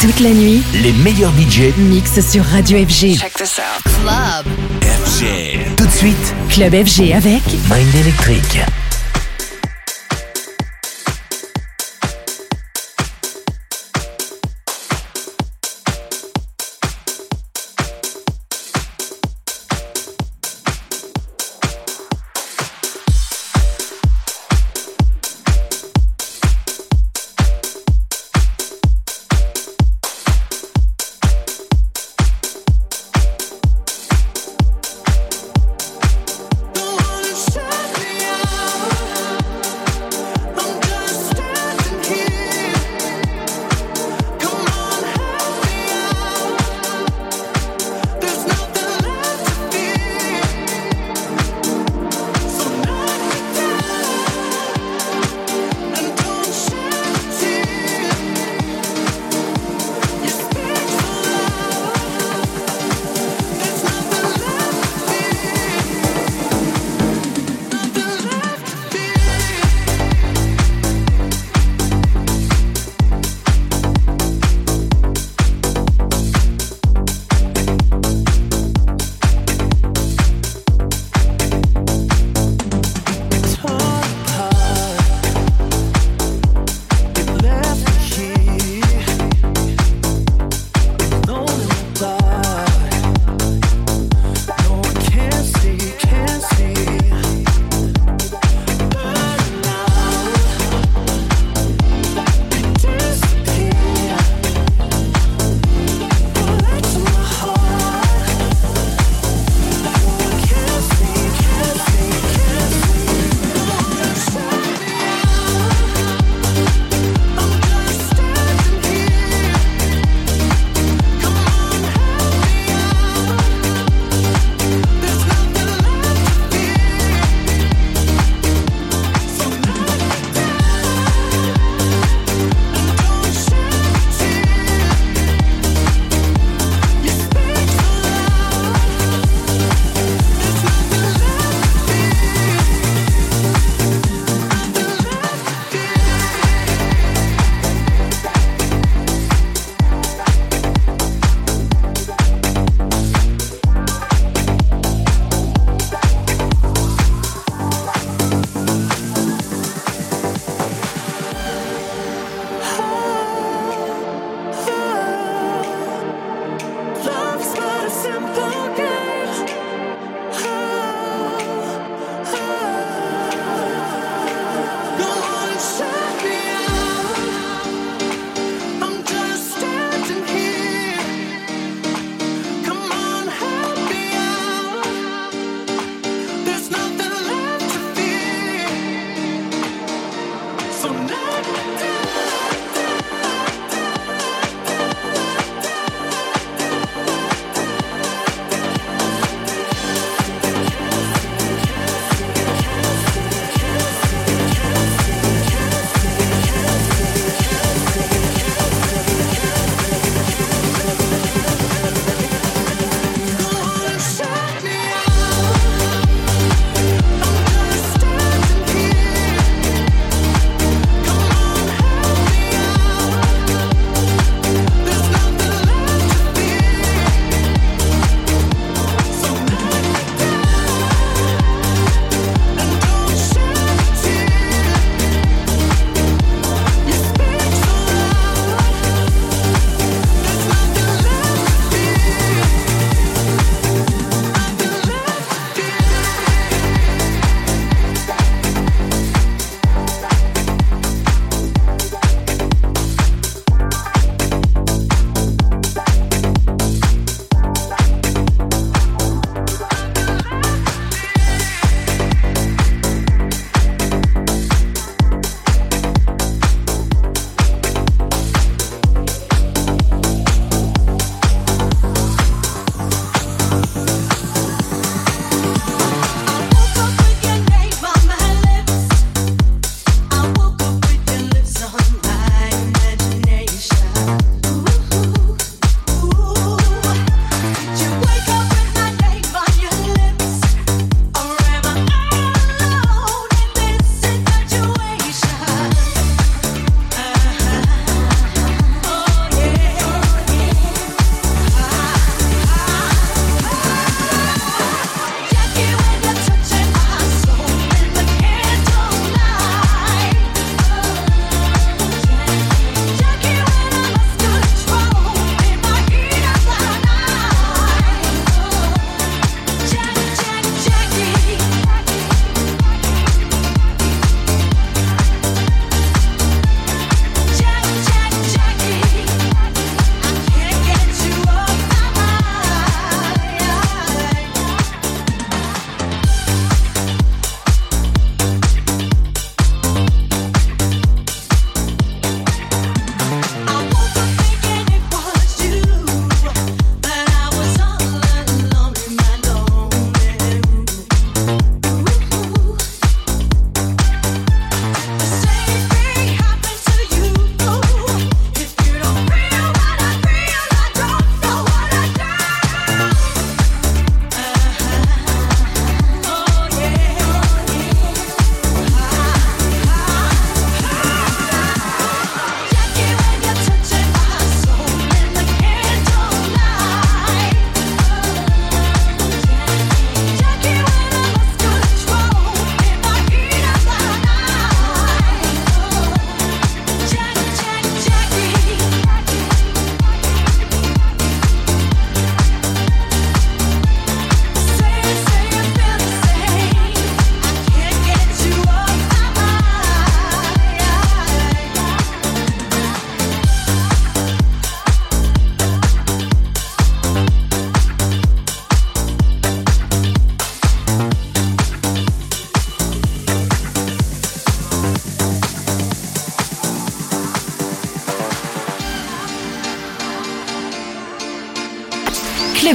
Toute la nuit, Les meilleurs budgets mix sur Radio FG. Check this out. Club. FG. Tout de suite, Club FG avec Mind Electric.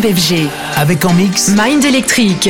FG. Avec en mix Mind Electric.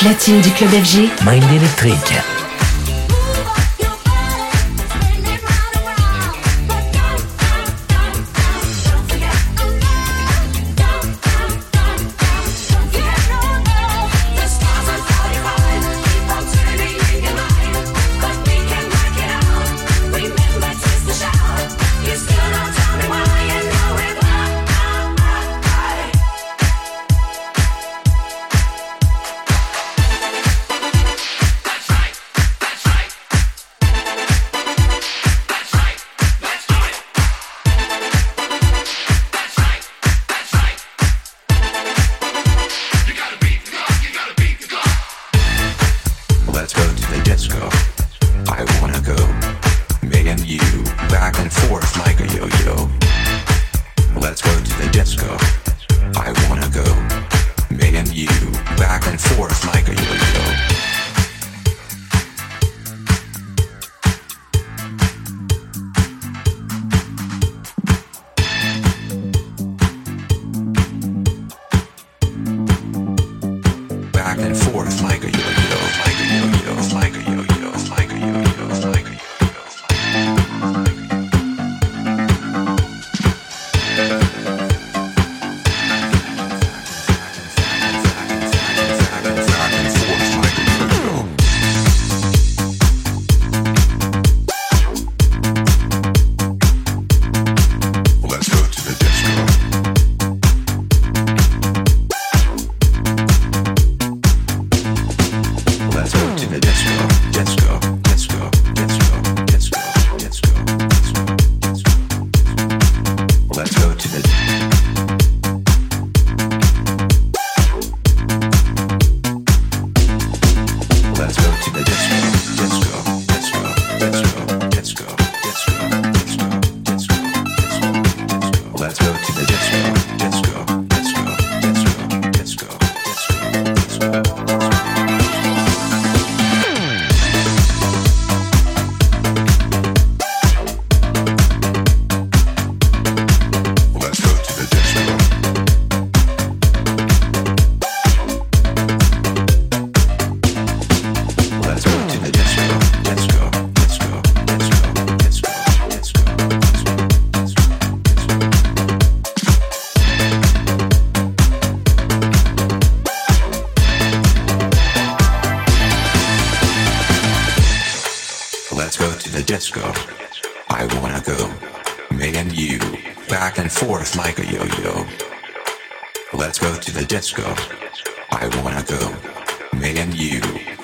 Platine du club FG, Mind Electric.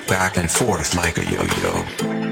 Let's go to the disco, disco,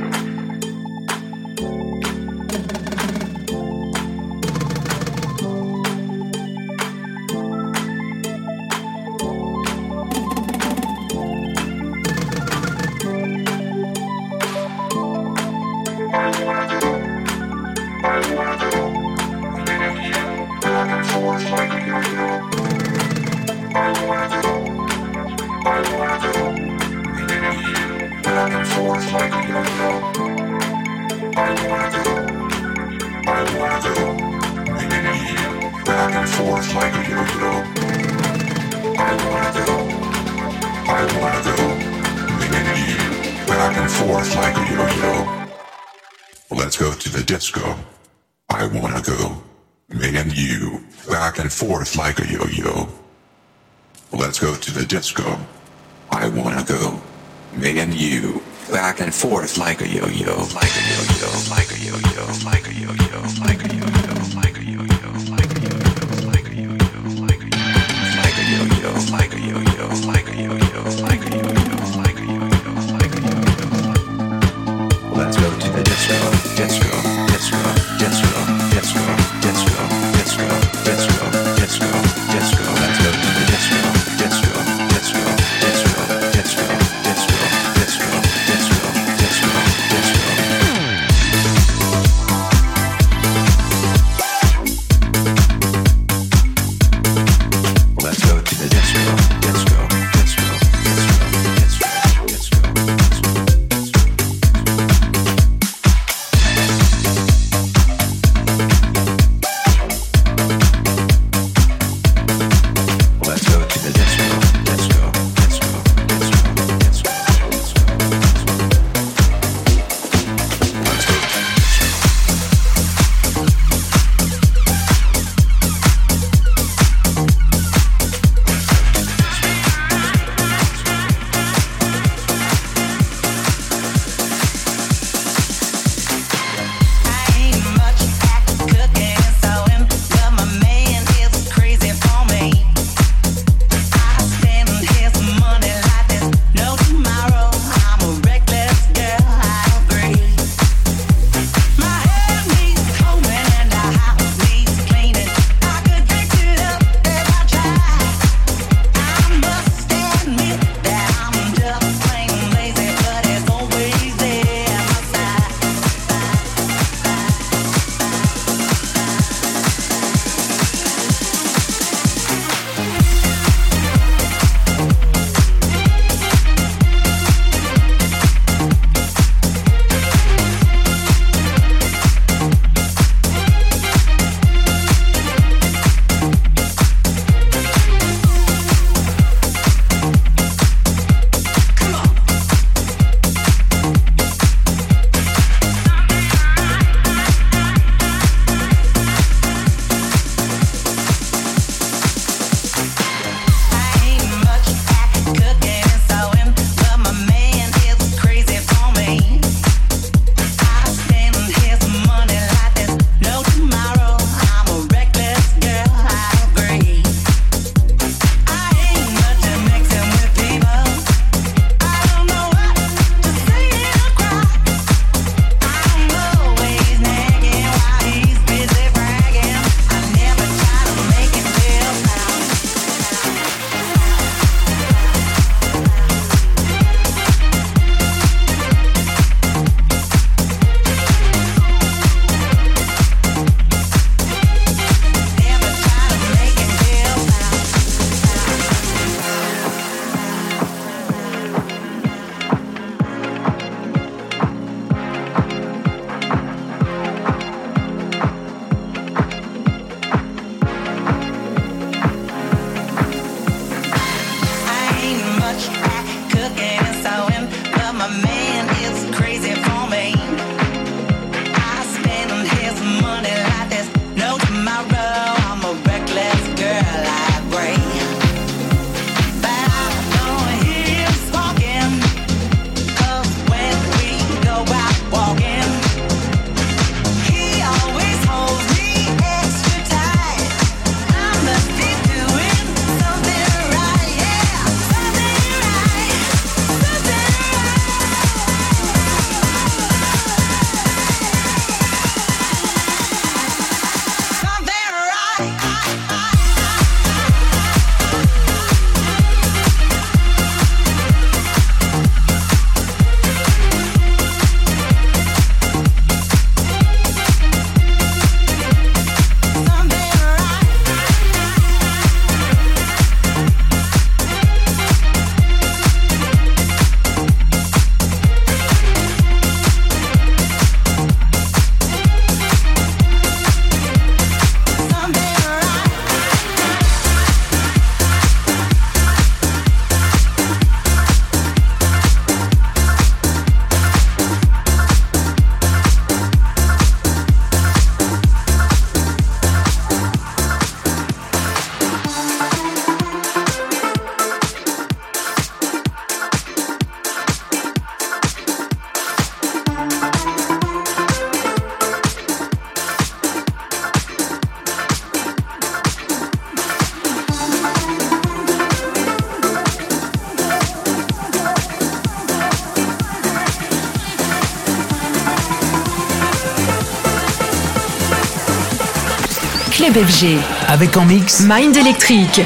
FG. Avec en mix Mind Electric.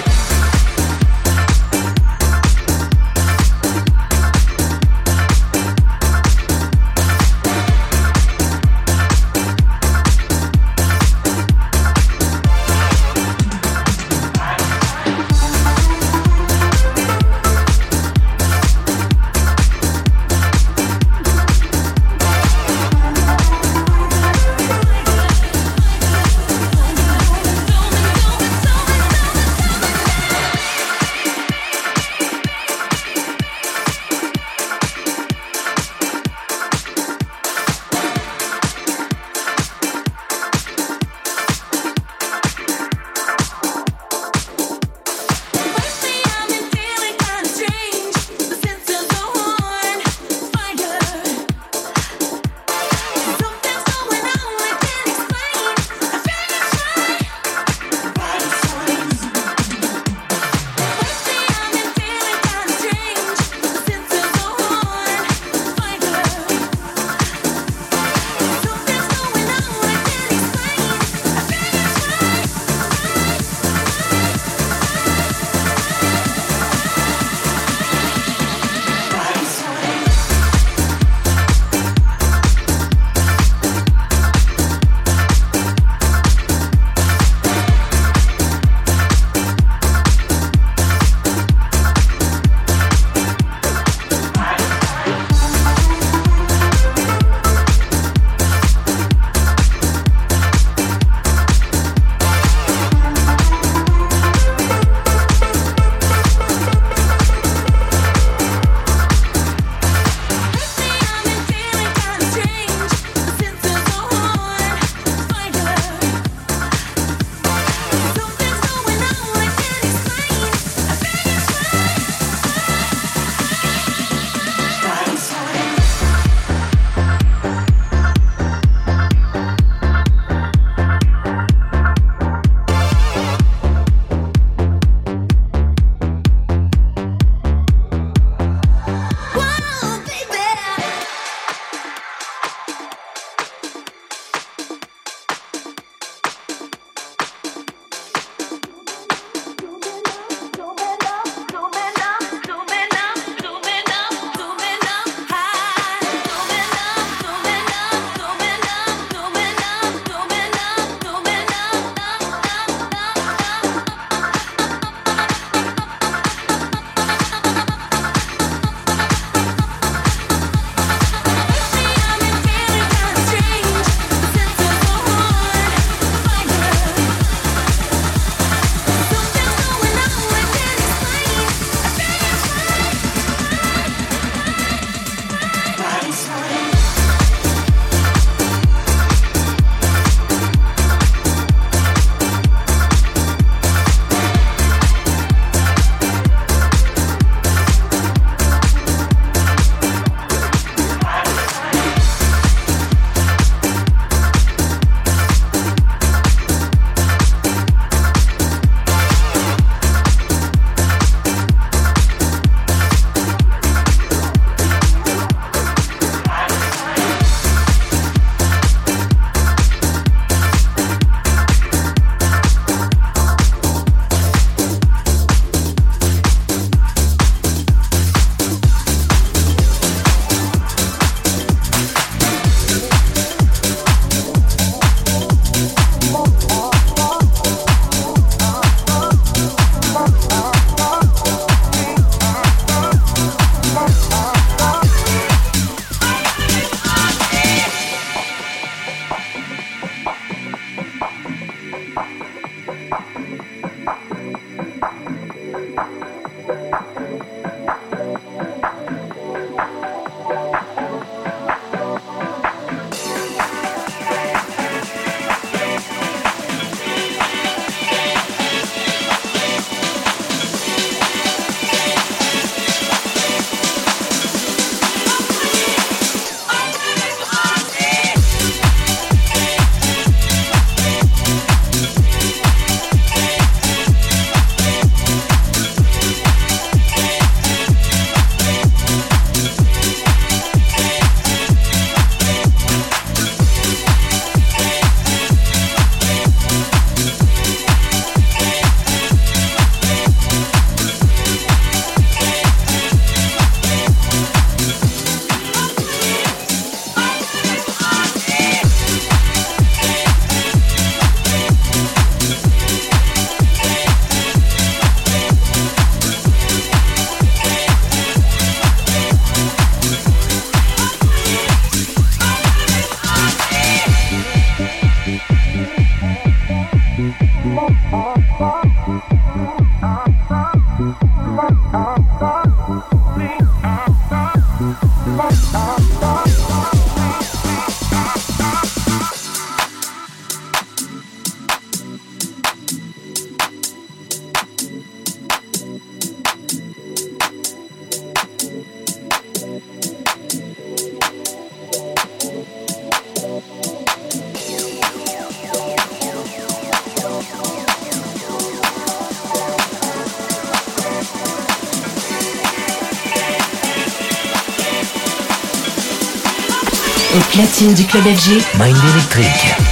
Platine du club FG. Mind électrique.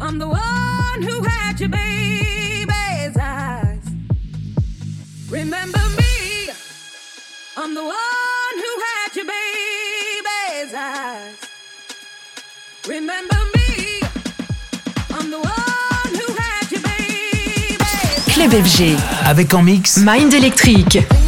I'm the one who had your baby's eyes. Remember me. I'm the one who had your baby's eyes. Remember me. Clé BFG. Avec en mix Mind Electric.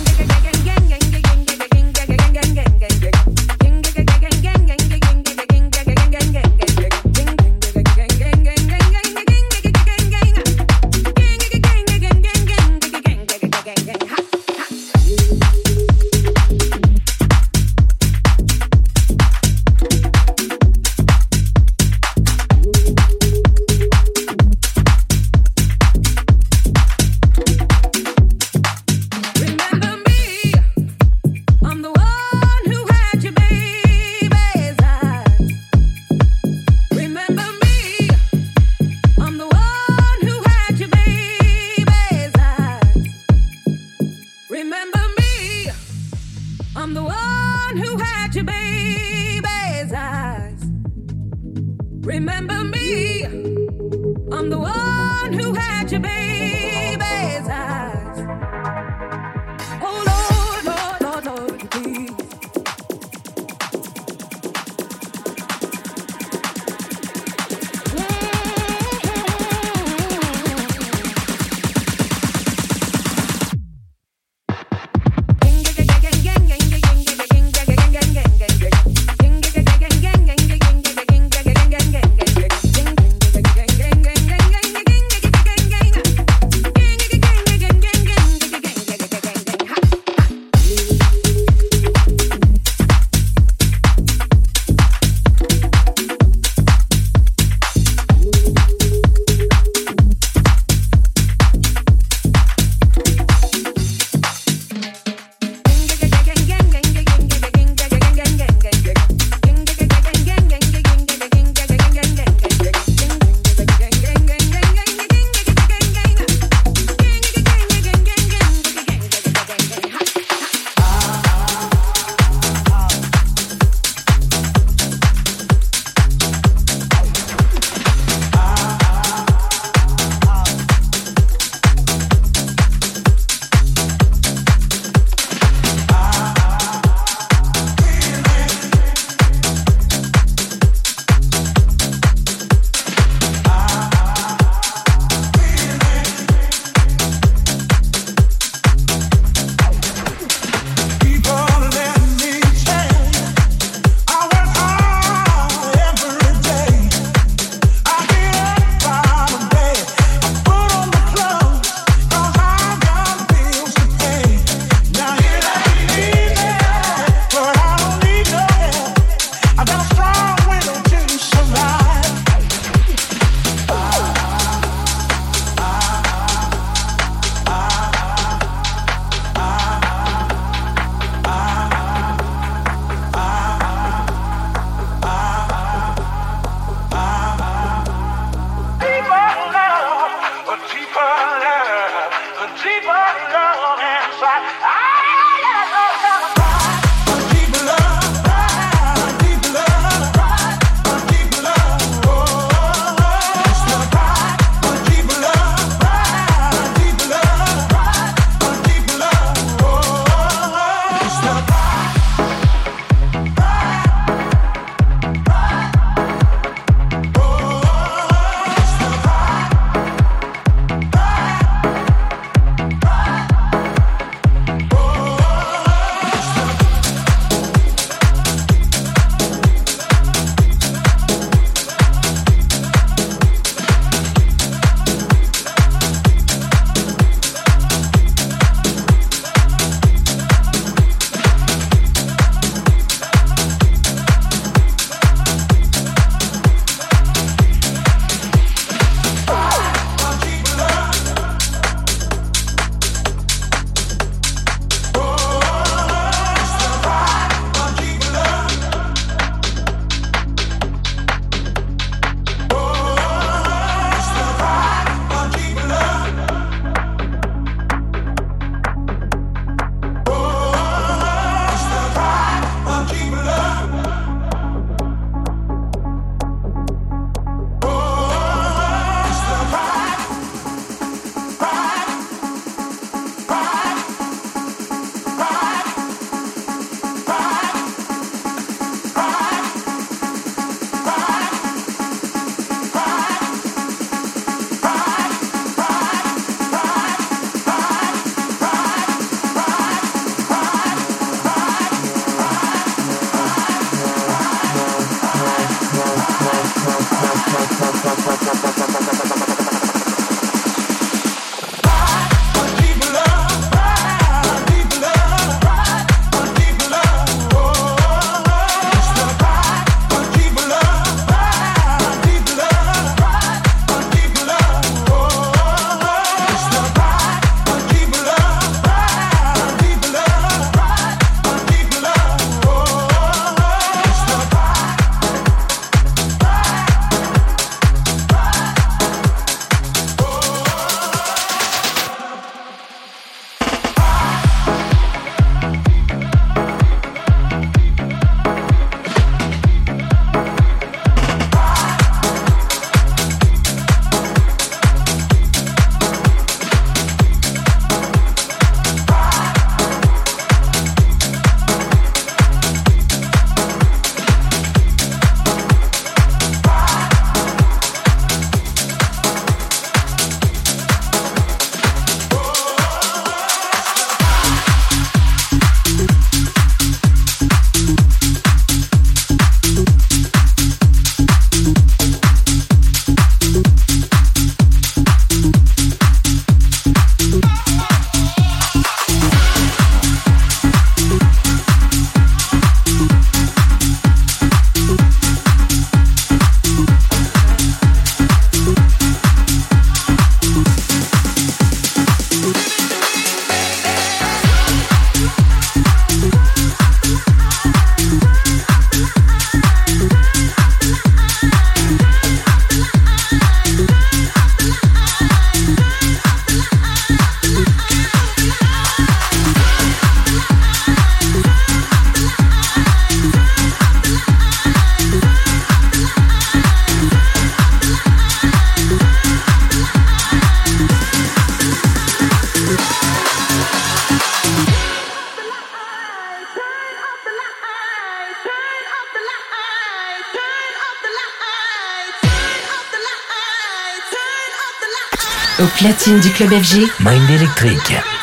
Au platine du club FG. Mind électrique.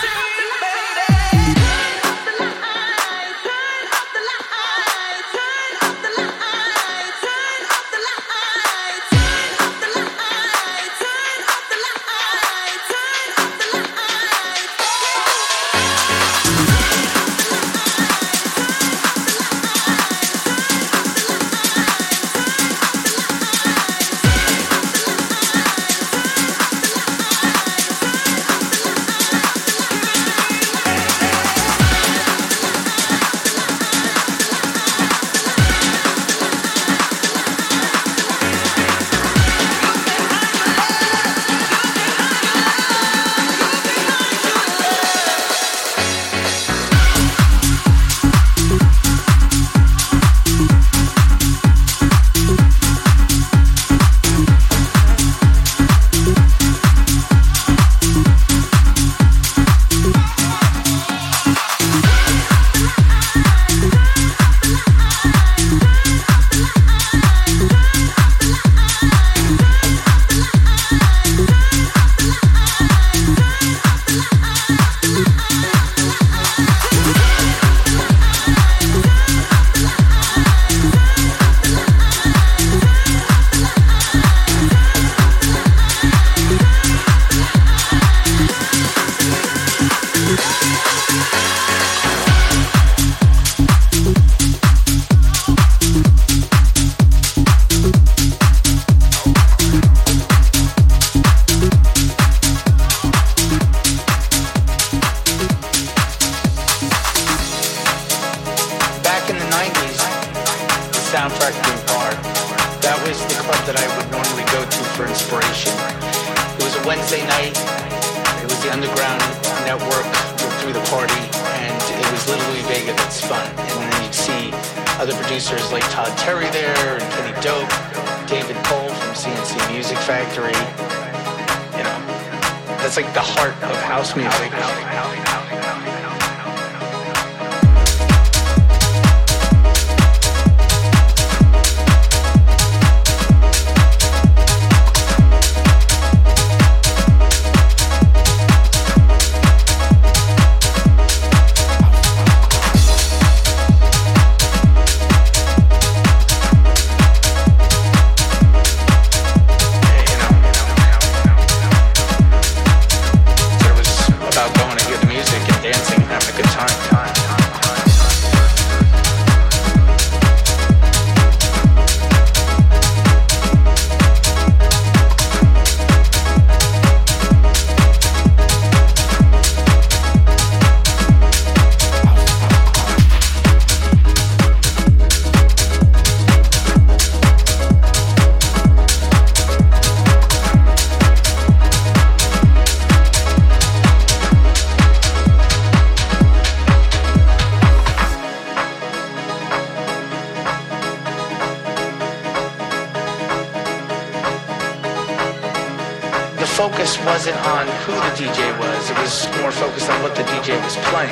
focus wasn't on who the DJ was, it was more focused on what the DJ was playing.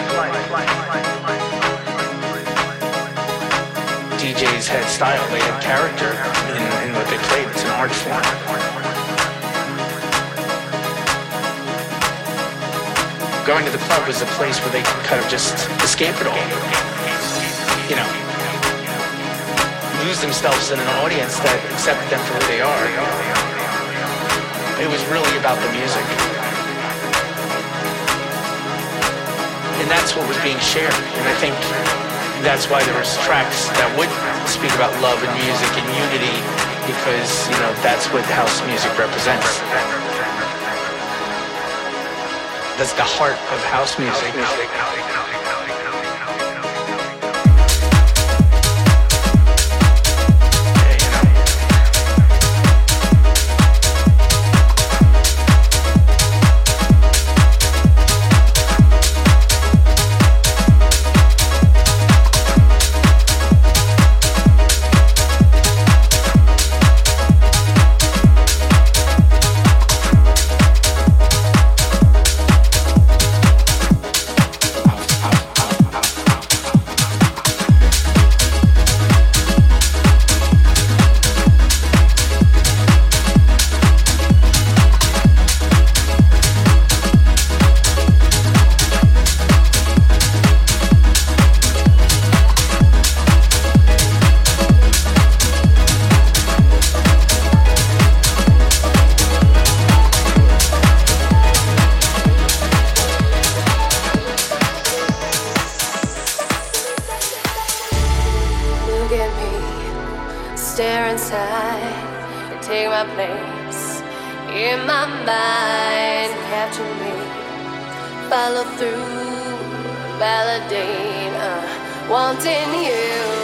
DJs had style, they had character in, in what they played, it's an art form. going to the club was a place where they could kind of just escape it all. You know, lose themselves in an audience that accepted them for who they are it was really about the music. And that's what was being shared. And I think that's why there was tracks that would speak about love and music and unity because, you know, that's what house music represents. That's the heart of house music. stare inside and take my place in my mind. Capture me, follow through, validate. Uh, wanting you.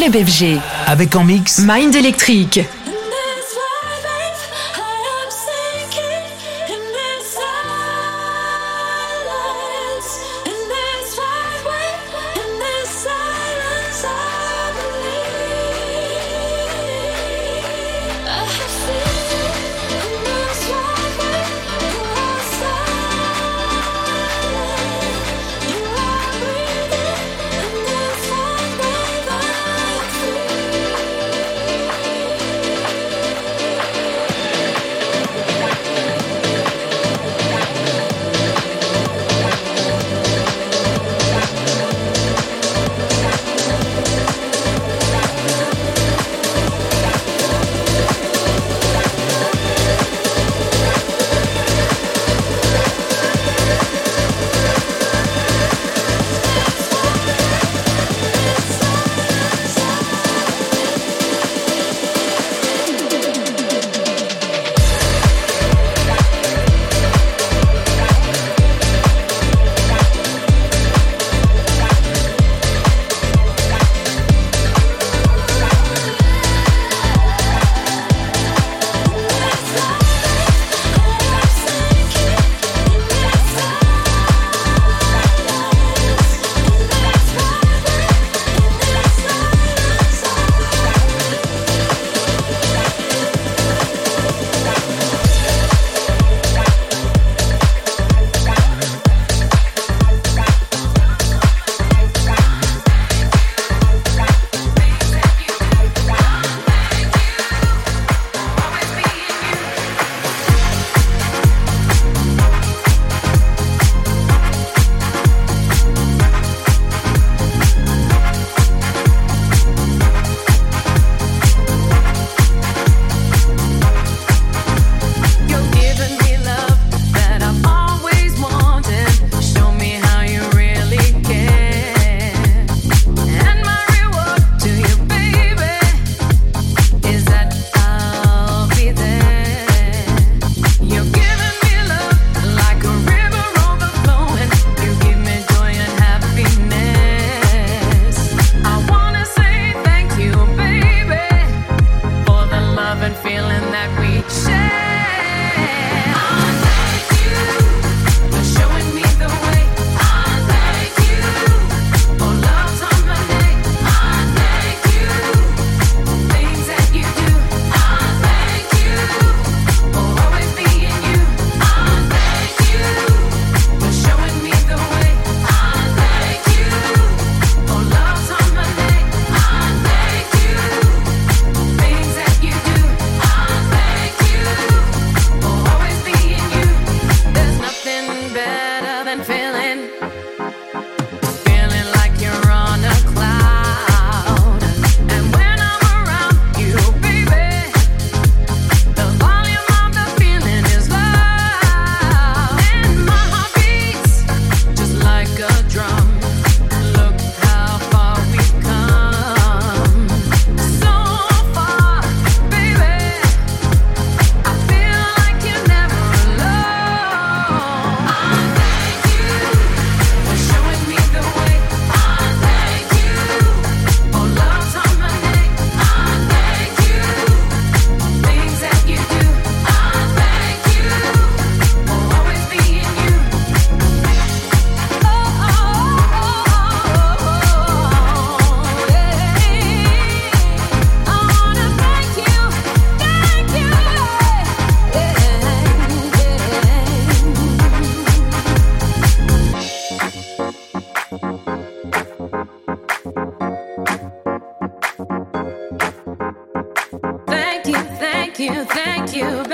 Club FG. Avec en mix Mind Electric.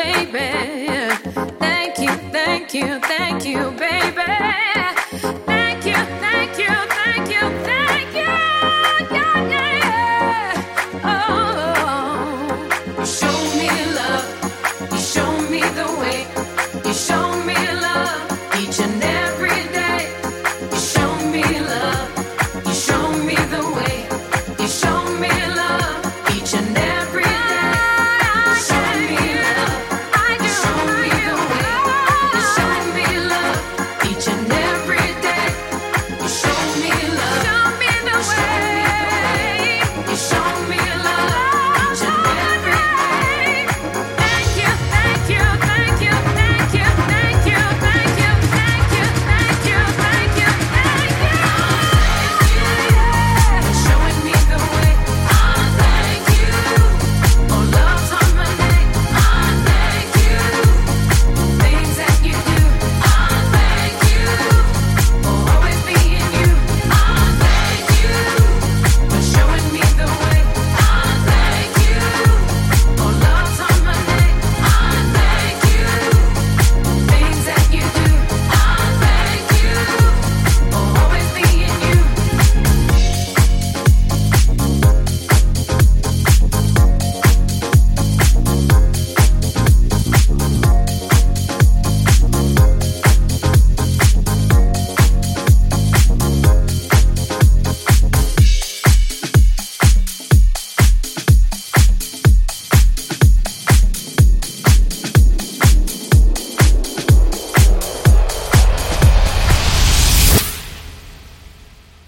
Baby.